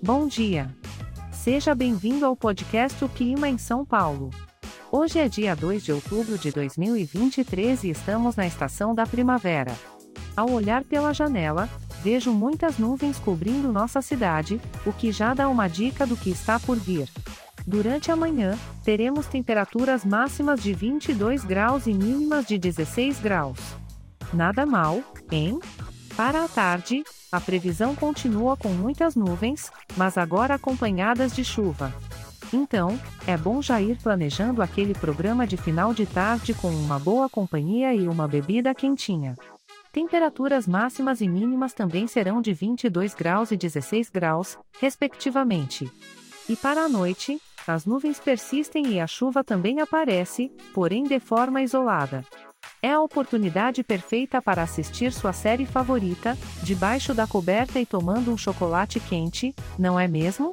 Bom dia. Seja bem-vindo ao podcast O Clima em São Paulo. Hoje é dia 2 de outubro de 2023 e estamos na estação da primavera. Ao olhar pela janela, vejo muitas nuvens cobrindo nossa cidade, o que já dá uma dica do que está por vir. Durante a manhã, teremos temperaturas máximas de 22 graus e mínimas de 16 graus. Nada mal, hein? Para a tarde, a previsão continua com muitas nuvens, mas agora acompanhadas de chuva. Então, é bom já ir planejando aquele programa de final de tarde com uma boa companhia e uma bebida quentinha. Temperaturas máximas e mínimas também serão de 22 graus e 16 graus, respectivamente. E para a noite, as nuvens persistem e a chuva também aparece, porém de forma isolada. É a oportunidade perfeita para assistir sua série favorita, debaixo da coberta e tomando um chocolate quente, não é mesmo?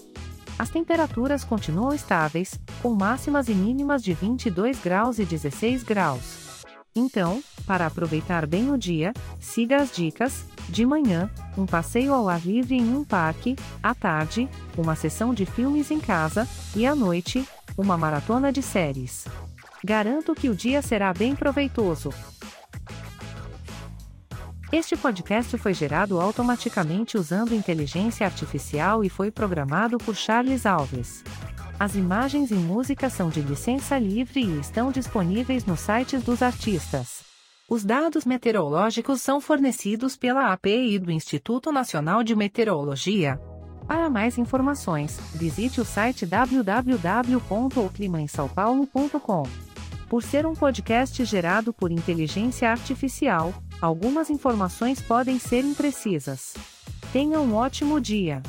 As temperaturas continuam estáveis, com máximas e mínimas de 22 graus e 16 graus. Então, para aproveitar bem o dia, siga as dicas: de manhã, um passeio ao ar livre em um parque, à tarde, uma sessão de filmes em casa, e à noite, uma maratona de séries. Garanto que o dia será bem proveitoso. Este podcast foi gerado automaticamente usando inteligência artificial e foi programado por Charles Alves. As imagens e músicas são de licença livre e estão disponíveis nos sites dos artistas. Os dados meteorológicos são fornecidos pela API do Instituto Nacional de Meteorologia. Para mais informações, visite o site www.oclimainsaopaulo.com. Por ser um podcast gerado por inteligência artificial, algumas informações podem ser imprecisas. Tenha um ótimo dia!